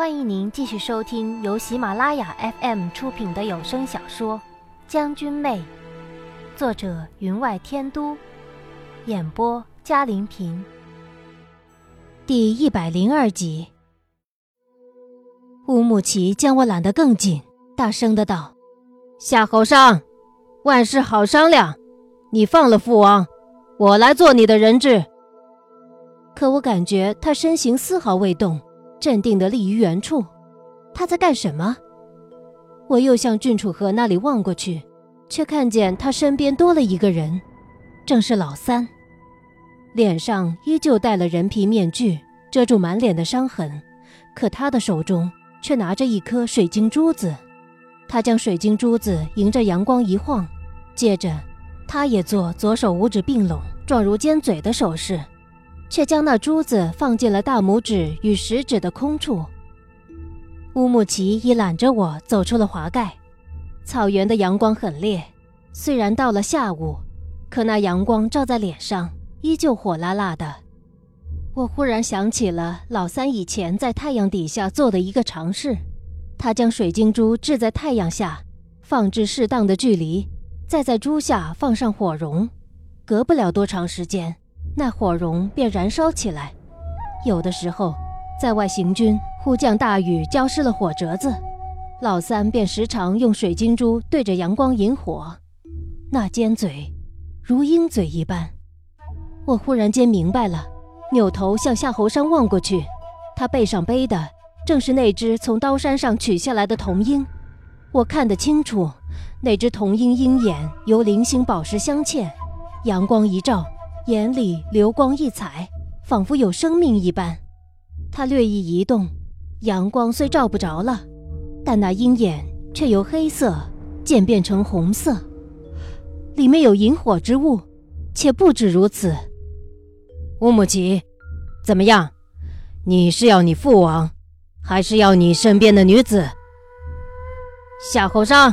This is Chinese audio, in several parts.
欢迎您继续收听由喜马拉雅 FM 出品的有声小说《将军妹》，作者云外天都，演播嘉玲平。第一百零二集，乌木齐将我揽得更紧，大声的道：“夏侯尚，万事好商量，你放了父王，我来做你的人质。”可我感觉他身形丝毫未动。镇定地立于原处，他在干什么？我又向郡主河那里望过去，却看见他身边多了一个人，正是老三，脸上依旧戴了人皮面具，遮住满脸的伤痕，可他的手中却拿着一颗水晶珠子。他将水晶珠子迎着阳光一晃，接着，他也做左手五指并拢，状如尖嘴的手势。却将那珠子放进了大拇指与食指的空处。乌木齐已揽着我走出了华盖。草原的阳光很烈，虽然到了下午，可那阳光照在脸上依旧火辣辣的。我忽然想起了老三以前在太阳底下做的一个尝试：他将水晶珠置在太阳下，放置适当的距离，再在珠下放上火绒，隔不了多长时间。那火绒便燃烧起来，有的时候，在外行军忽降大雨，浇湿了火折子，老三便时常用水晶珠对着阳光引火，那尖嘴如鹰嘴一般。我忽然间明白了，扭头向夏侯商望过去，他背上背的正是那只从刀山上取下来的铜鹰。我看得清楚，那只铜鹰鹰眼由零星宝石镶嵌，阳光一照。眼里流光溢彩，仿佛有生命一般。他略一移动，阳光虽照不着了，但那鹰眼却由黑色渐变成红色，里面有萤火之物，且不止如此。乌木齐，怎么样？你是要你父王，还是要你身边的女子？夏侯尚，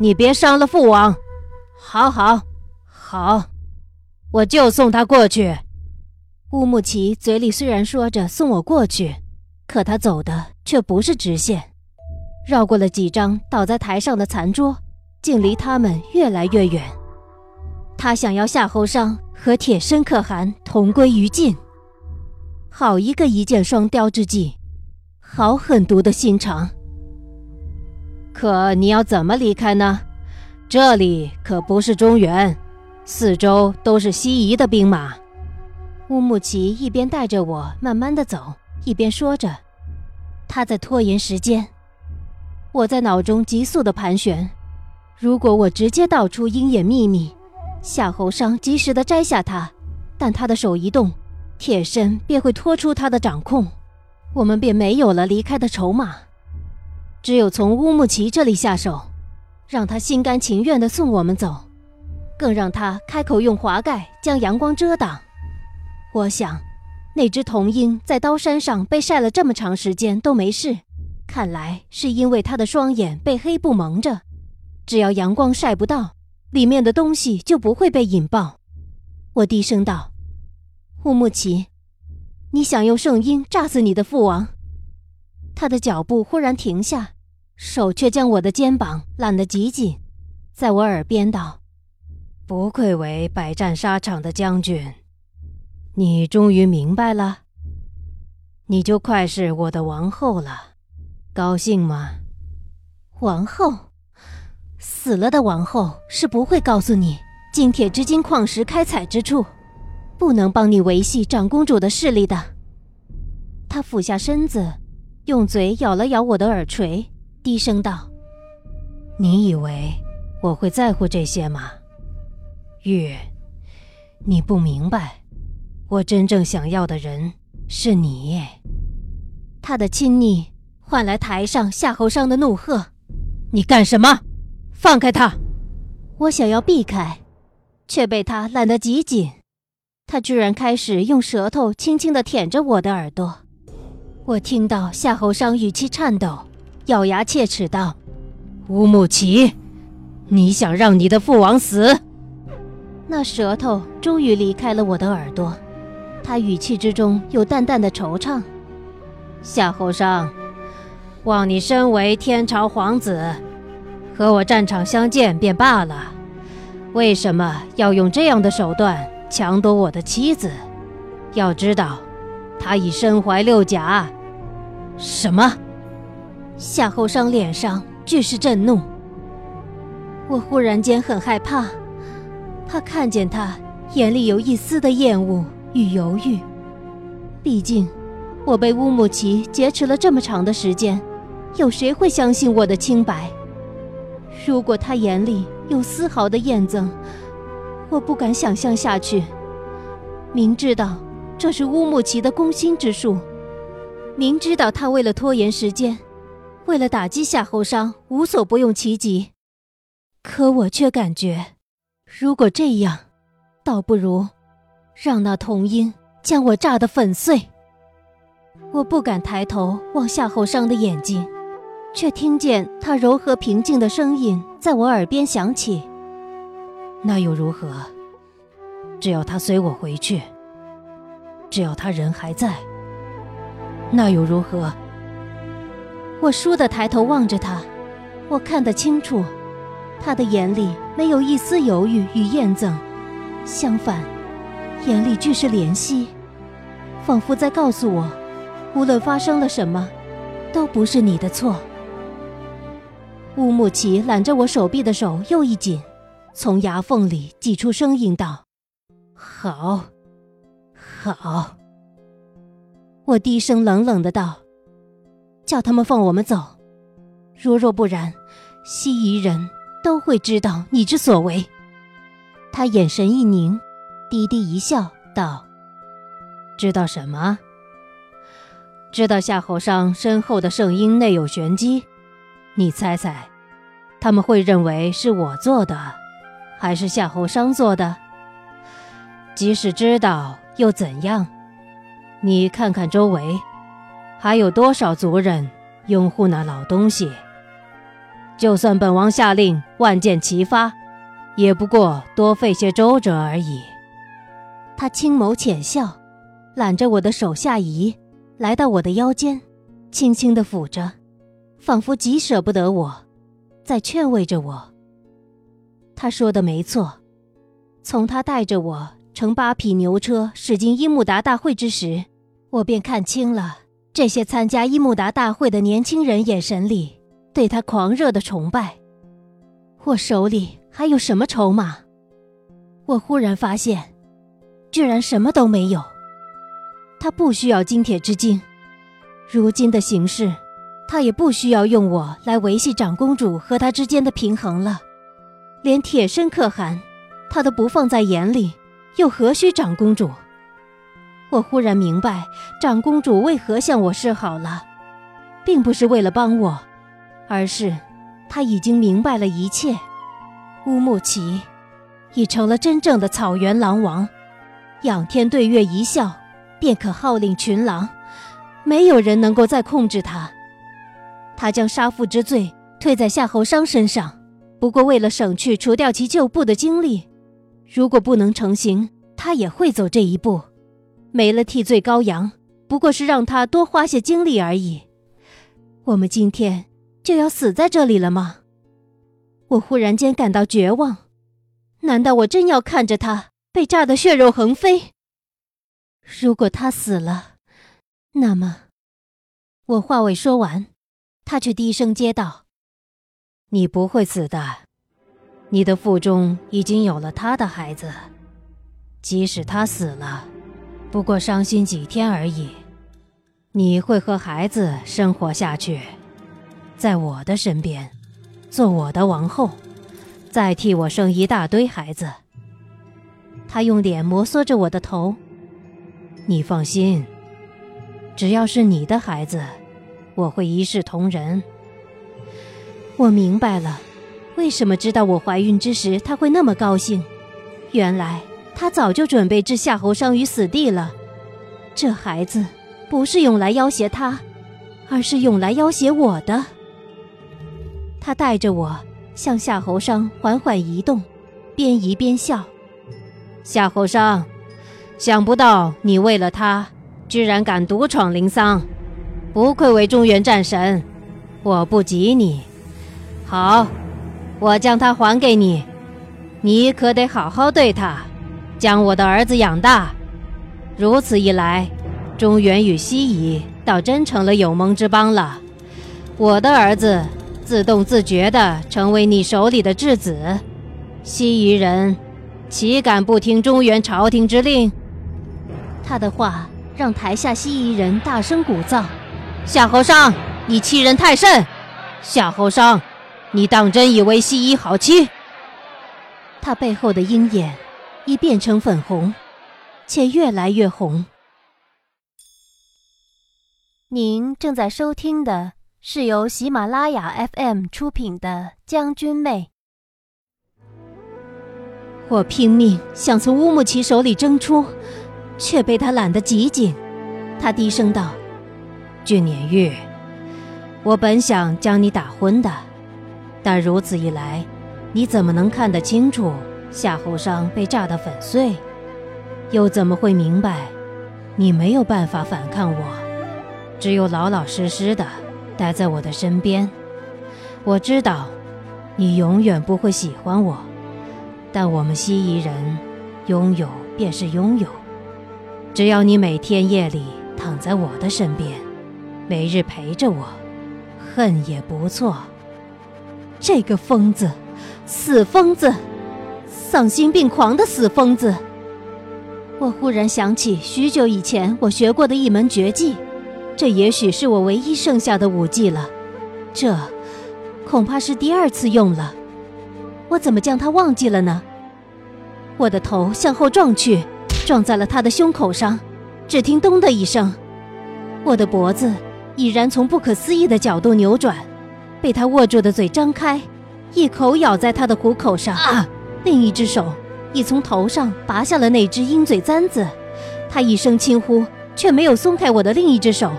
你别伤了父王。好，好，好。我就送他过去。乌木齐嘴里虽然说着送我过去，可他走的却不是直线，绕过了几张倒在台上的残桌，竟离他们越来越远。他想要夏侯商和铁身可汗同归于尽。好一个一箭双雕之计，好狠毒的心肠。可你要怎么离开呢？这里可不是中原。四周都是西夷的兵马，乌木齐一边带着我慢慢的走，一边说着：“他在拖延时间。”我在脑中急速的盘旋：如果我直接道出鹰眼秘密，夏侯商及时的摘下它，但他的手一动，铁身便会脱出他的掌控，我们便没有了离开的筹码。只有从乌木齐这里下手，让他心甘情愿的送我们走。更让他开口用滑盖将阳光遮挡。我想，那只铜鹰在刀山上被晒了这么长时间都没事，看来是因为它的双眼被黑布蒙着。只要阳光晒不到，里面的东西就不会被引爆。我低声道：“乌木齐，你想用圣鹰炸死你的父王？”他的脚步忽然停下，手却将我的肩膀揽得极紧，在我耳边道。不愧为百战沙场的将军，你终于明白了。你就快是我的王后了，高兴吗？王后，死了的王后是不会告诉你金铁之金矿石开采之处，不能帮你维系长公主的势力的。他俯下身子，用嘴咬了咬我的耳垂，低声道：“你以为我会在乎这些吗？”玉，你不明白，我真正想要的人是你。他的亲昵换来台上夏侯商的怒喝：“你干什么？放开他！”我想要避开，却被他揽得极紧。他居然开始用舌头轻轻地舔着我的耳朵。我听到夏侯商语气颤抖，咬牙切齿道：“乌木齐，你想让你的父王死？”那舌头终于离开了我的耳朵，他语气之中有淡淡的惆怅。夏侯尚，望你身为天朝皇子，和我战场相见便罢了，为什么要用这样的手段抢夺我的妻子？要知道，她已身怀六甲。什么？夏侯商脸上俱是震怒。我忽然间很害怕，他看见他眼里有一丝的厌恶与犹豫。毕竟，我被乌木齐劫持了这么长的时间，有谁会相信我的清白？如果他眼里有丝毫的厌憎，我不敢想象下去。明知道这是乌木齐的攻心之术，明知道他为了拖延时间，为了打击夏侯商，无所不用其极。可我却感觉，如果这样，倒不如让那童音将我炸得粉碎。我不敢抬头望夏侯商的眼睛，却听见他柔和平静的声音在我耳边响起：“那又如何？只要他随我回去，只要他人还在，那又如何？”我倏地抬头望着他，我看得清楚。他的眼里没有一丝犹豫与厌憎，相反，眼里俱是怜惜，仿佛在告诉我，无论发生了什么，都不是你的错。乌木齐揽着我手臂的手又一紧，从牙缝里挤出声音道：“好，好。”我低声冷冷的道：“叫他们放我们走，如若不然，西夷人。”都会知道你之所为。他眼神一凝，低低一笑，道：“知道什么？知道夏侯商身后的圣婴内有玄机。你猜猜，他们会认为是我做的，还是夏侯商做的？即使知道又怎样？你看看周围，还有多少族人拥护那老东西？”就算本王下令万箭齐发，也不过多费些周折而已。他轻眸浅笑，揽着我的手下移，来到我的腰间，轻轻地抚着，仿佛极舍不得我，在劝慰着我。他说的没错，从他带着我乘八匹牛车驶进伊木达大会之时，我便看清了这些参加伊木达大会的年轻人眼神里。对他狂热的崇拜，我手里还有什么筹码？我忽然发现，居然什么都没有。他不需要金铁之精，如今的形势，他也不需要用我来维系长公主和他之间的平衡了。连铁身可汗，他都不放在眼里，又何须长公主？我忽然明白，长公主为何向我示好了，并不是为了帮我。而是，他已经明白了一切。乌木齐已成了真正的草原狼王，仰天对月一笑，便可号令群狼，没有人能够再控制他。他将杀父之罪推在夏侯商身上，不过为了省去除掉其旧部的精力。如果不能成行，他也会走这一步。没了替罪羔羊，不过是让他多花些精力而已。我们今天。就要死在这里了吗？我忽然间感到绝望。难道我真要看着他被炸得血肉横飞？如果他死了，那么……我话未说完，他却低声接道：“你不会死的。你的腹中已经有了他的孩子，即使他死了，不过伤心几天而已。你会和孩子生活下去。”在我的身边，做我的王后，再替我生一大堆孩子。他用脸摩挲着我的头。你放心，只要是你的孩子，我会一视同仁。我明白了，为什么知道我怀孕之时他会那么高兴。原来他早就准备置夏侯商于死地了。这孩子不是用来要挟他，而是用来要挟我的。他带着我向夏侯商缓缓移动，边移边笑。夏侯商，想不到你为了他，居然敢独闯灵桑，不愧为中原战神，我不及你。好，我将他还给你，你可得好好对他，将我的儿子养大。如此一来，中原与西夷倒真成了有盟之邦了。我的儿子自动自觉地成为你手里的质子，西夷人岂敢不听中原朝廷之令？他的话让台下西夷人大声鼓噪：“夏侯尚，你欺人太甚！夏侯尚，你当真以为西夷好欺？”他背后的鹰眼已变成粉红。且越来越红。您正在收听的是由喜马拉雅 FM 出品的《将军妹》。我拼命想从乌木齐手里挣出，却被他揽得极紧。他低声道：“俊年玉，我本想将你打昏的，但如此一来，你怎么能看得清楚夏侯商被炸得粉碎？”又怎么会明白，你没有办法反抗我，只有老老实实的待在我的身边。我知道，你永远不会喜欢我，但我们西夷人，拥有便是拥有。只要你每天夜里躺在我的身边，每日陪着我，恨也不错。这个疯子，死疯子，丧心病狂的死疯子。我忽然想起许久以前我学过的一门绝技，这也许是我唯一剩下的武技了。这，恐怕是第二次用了。我怎么将它忘记了呢？我的头向后撞去，撞在了他的胸口上，只听“咚”的一声，我的脖子已然从不可思议的角度扭转，被他握住的嘴张开，一口咬在他的虎口上。另一只手。已从头上拔下了那只鹰嘴簪子，他一声轻呼，却没有松开我的另一只手，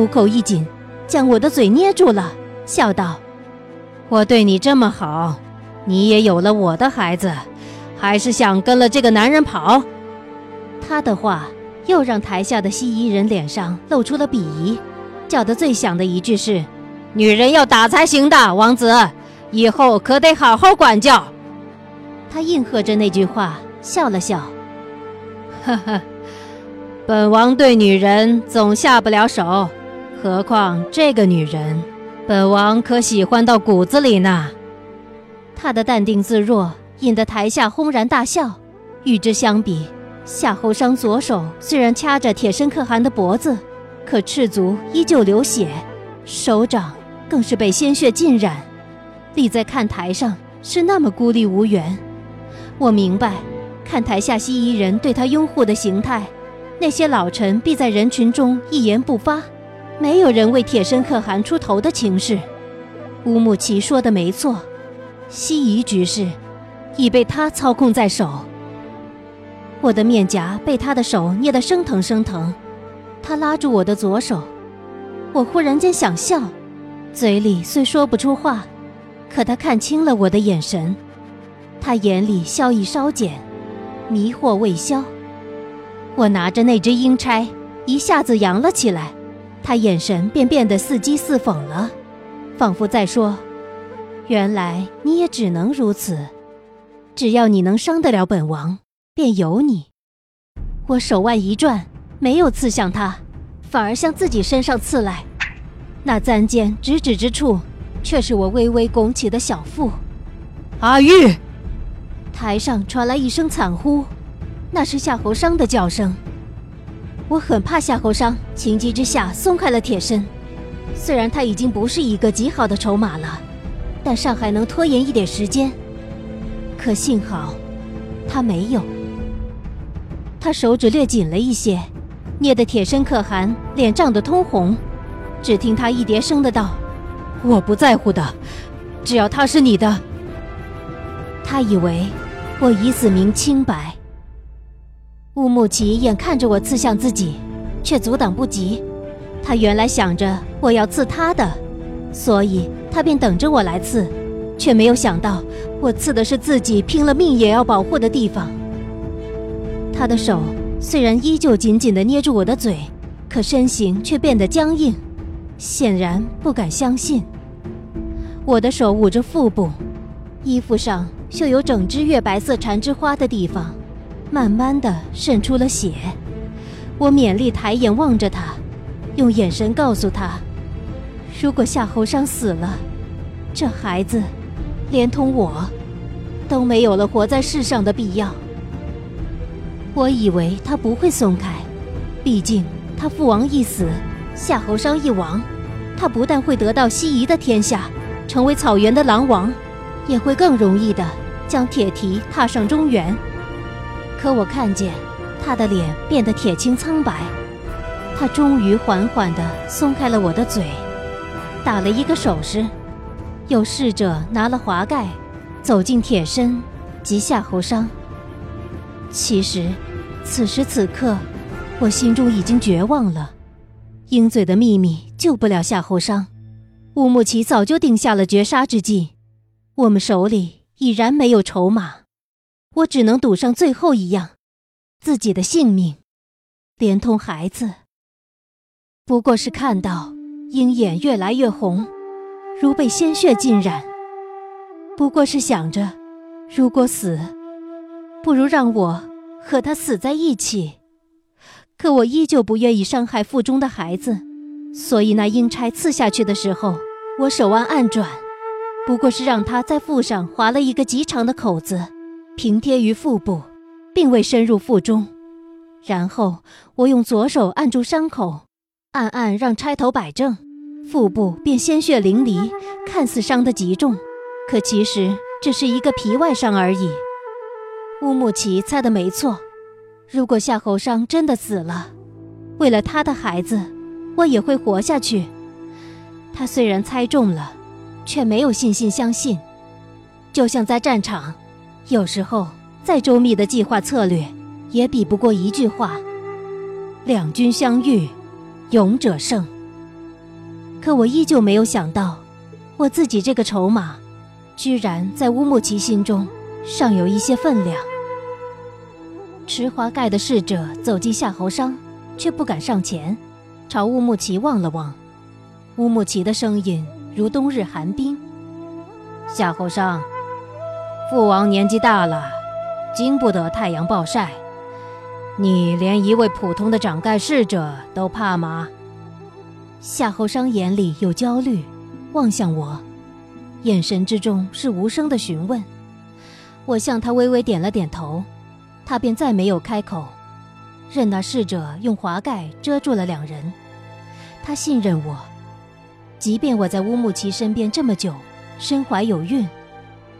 虎口一紧，将我的嘴捏住了，笑道：“我对你这么好，你也有了我的孩子，还是想跟了这个男人跑？”他的话又让台下的西夷人脸上露出了鄙夷，叫得最响的一句是：“女人要打才行的，王子，以后可得好好管教。”他应和着那句话，笑了笑，呵呵，本王对女人总下不了手，何况这个女人，本王可喜欢到骨子里呢。她的淡定自若引得台下轰然大笑。与之相比，夏侯商左手虽然掐着铁身可汗的脖子，可赤足依旧流血，手掌更是被鲜血浸染，立在看台上是那么孤立无援。我明白，看台下西夷人对他拥护的形态，那些老臣必在人群中一言不发，没有人为铁身可汗出头的情势。乌木齐说的没错，西夷局势已被他操控在手。我的面颊被他的手捏得生疼生疼，他拉住我的左手，我忽然间想笑，嘴里虽说不出话，可他看清了我的眼神。他眼里笑意稍减，迷惑未消。我拿着那只鹰钗，一下子扬了起来，他眼神便变得似讥似讽了，仿佛在说：“原来你也只能如此，只要你能伤得了本王，便有你。”我手腕一转，没有刺向他，反而向自己身上刺来。那簪尖直指之处，却是我微微拱起的小腹。阿玉。台上传来一声惨呼，那是夏侯商的叫声。我很怕夏侯商情急之下松开了铁身，虽然他已经不是一个极好的筹码了，但尚还能拖延一点时间。可幸好，他没有。他手指略紧了一些，捏得铁身可汗脸涨得通红。只听他一叠声的道：“我不在乎的，只要他是你的。”他以为。我以死明清白。乌木齐眼看着我刺向自己，却阻挡不及。他原来想着我要刺他的，所以他便等着我来刺，却没有想到我刺的是自己拼了命也要保护的地方。他的手虽然依旧紧紧地捏住我的嘴，可身形却变得僵硬，显然不敢相信。我的手捂着腹部，衣服上绣有整只月白色缠枝花的地方，慢慢的渗出了血。我勉力抬眼望着他，用眼神告诉他：如果夏侯商死了，这孩子，连同我，都没有了活在世上的必要。我以为他不会松开，毕竟他父王一死，夏侯商一亡，他不但会得到西夷的天下，成为草原的狼王，也会更容易的将铁蹄踏上中原。可我看见他的脸变得铁青苍白，他终于缓缓地松开了我的嘴，打了一个手势，又试着拿了华盖，走进铁身及夏侯商。其实，此时此刻，我心中已经绝望了。鹰嘴的秘密救不了夏侯商，乌木齐早就定下了绝杀之计，我们手里已然没有筹码，我只能赌上最后一样，自己的性命，连同孩子。不过是看到鹰眼越来越红，如被鲜血浸染；不过是想着，如果死。不如让我和他死在一起，可我依旧不愿意伤害腹中的孩子，所以那阴差刺下去的时候，我手腕暗转，不过是让他在腹上划了一个极长的口子，平贴于腹部，并未深入腹中。然后我用左手按住伤口，暗暗让钗头摆正，腹部便鲜血淋漓，看似伤得极重，可其实只是一个皮外伤而已。乌木齐猜的没错，如果夏侯商真的死了，为了他的孩子，我也会活下去。他虽然猜中了，却没有信心相信。就像在战场，有时候再周密的计划策略，也比不过一句话：“两军相遇，勇者胜。”可我依旧没有想到，我自己这个筹码，居然在乌木齐心中尚有一些分量。持华盖的侍者走进夏侯商，却不敢上前，朝乌木齐望了望。乌木齐的声音如冬日寒冰：“夏侯商，父王年纪大了，经不得太阳暴晒，你连一位普通的掌盖侍者都怕吗？”夏侯商眼里有焦虑，望向我，眼神之中是无声的询问。我向他微微点了点头。他便再没有开口，任那侍者用华盖遮住了两人。他信任我，即便我在乌木齐身边这么久，身怀有孕，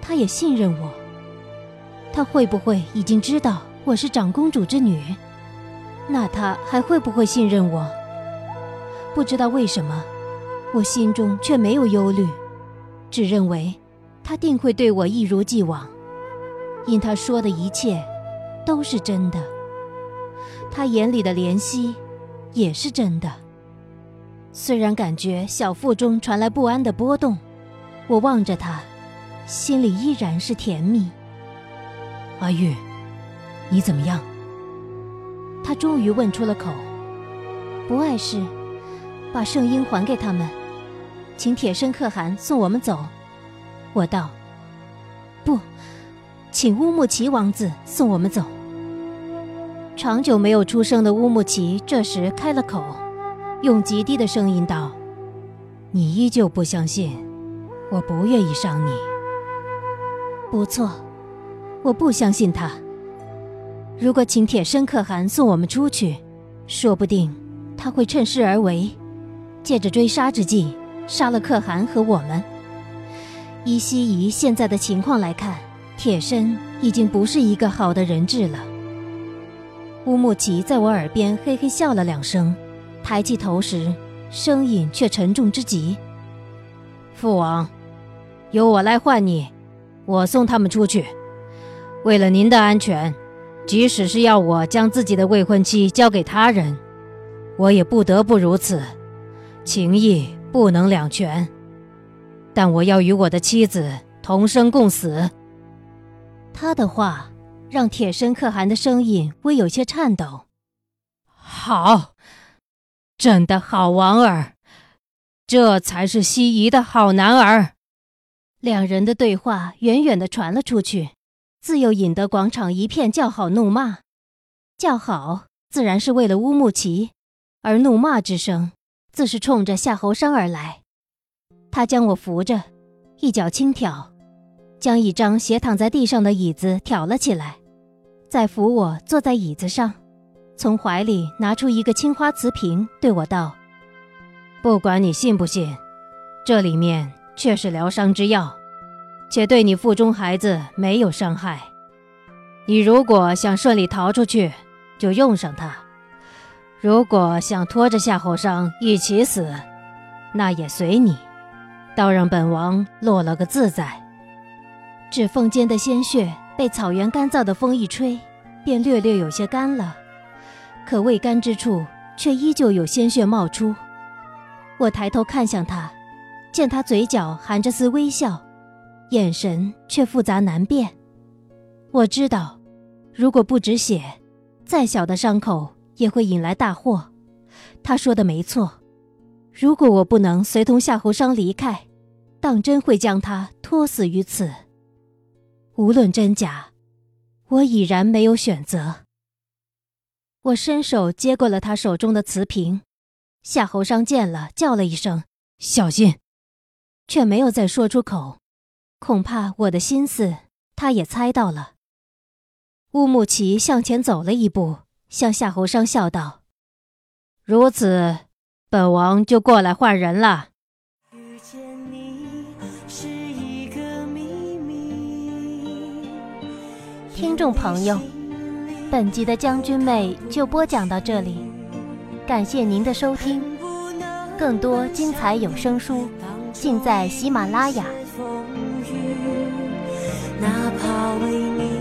他也信任我。他会不会已经知道我是长公主之女？那他还会不会信任我？不知道为什么，我心中却没有忧虑，只认为他定会对我一如既往，因他说的一切。都是真的，他眼里的怜惜，也是真的。虽然感觉小腹中传来不安的波动，我望着他，心里依然是甜蜜。阿玉，你怎么样？他终于问出了口。不碍事，把圣婴还给他们，请铁生可汗送我们走。我道：不，请乌木齐王子送我们走。长久没有出声的乌木齐这时开了口，用极低的声音道：“你依旧不相信，我不愿意伤你。不错，我不相信他。如果请铁生可汗送我们出去，说不定他会趁势而为，借着追杀之际杀了可汗和我们。依西夷现在的情况来看，铁生已经不是一个好的人质了。”乌木齐在我耳边嘿嘿笑了两声，抬起头时，声音却沉重之极。父王，由我来换你，我送他们出去。为了您的安全，即使是要我将自己的未婚妻交给他人，我也不得不如此。情义不能两全，但我要与我的妻子同生共死。他的话。让铁身可汗的声音微有些颤抖。好，朕的好王儿，这才是西夷的好男儿。两人的对话远远的传了出去，自幼引得广场一片叫好怒骂。叫好自然是为了乌木齐，而怒骂之声自是冲着夏侯商而来。他将我扶着，一脚轻挑，将一张斜躺在地上的椅子挑了起来，再扶我坐在椅子上，从怀里拿出一个青花瓷瓶，对我道：“不管你信不信，这里面却是疗伤之药，且对你腹中孩子没有伤害。你如果想顺利逃出去，就用上它；如果想拖着夏侯商一起死，那也随你。”倒让本王落了个自在。指缝间的鲜血被草原干燥的风一吹，便略略有些干了，可未干之处却依旧有鲜血冒出。我抬头看向他，见他嘴角含着丝微笑，眼神却复杂难辨。我知道，如果不止血，再小的伤口也会引来大祸。他说的没错，如果我不能随同夏侯商离开。当真会将他拖死于此。无论真假，我已然没有选择。我伸手接过了他手中的瓷瓶，夏侯商见了，叫了一声“小心”，却没有再说出口。恐怕我的心思，他也猜到了。乌木齐向前走了一步，向夏侯商笑道：“如此，本王就过来换人了。”听众朋友，本集的将军妹就播讲到这里，感谢您的收听，更多精彩有声书尽在喜马拉雅。哪怕为你。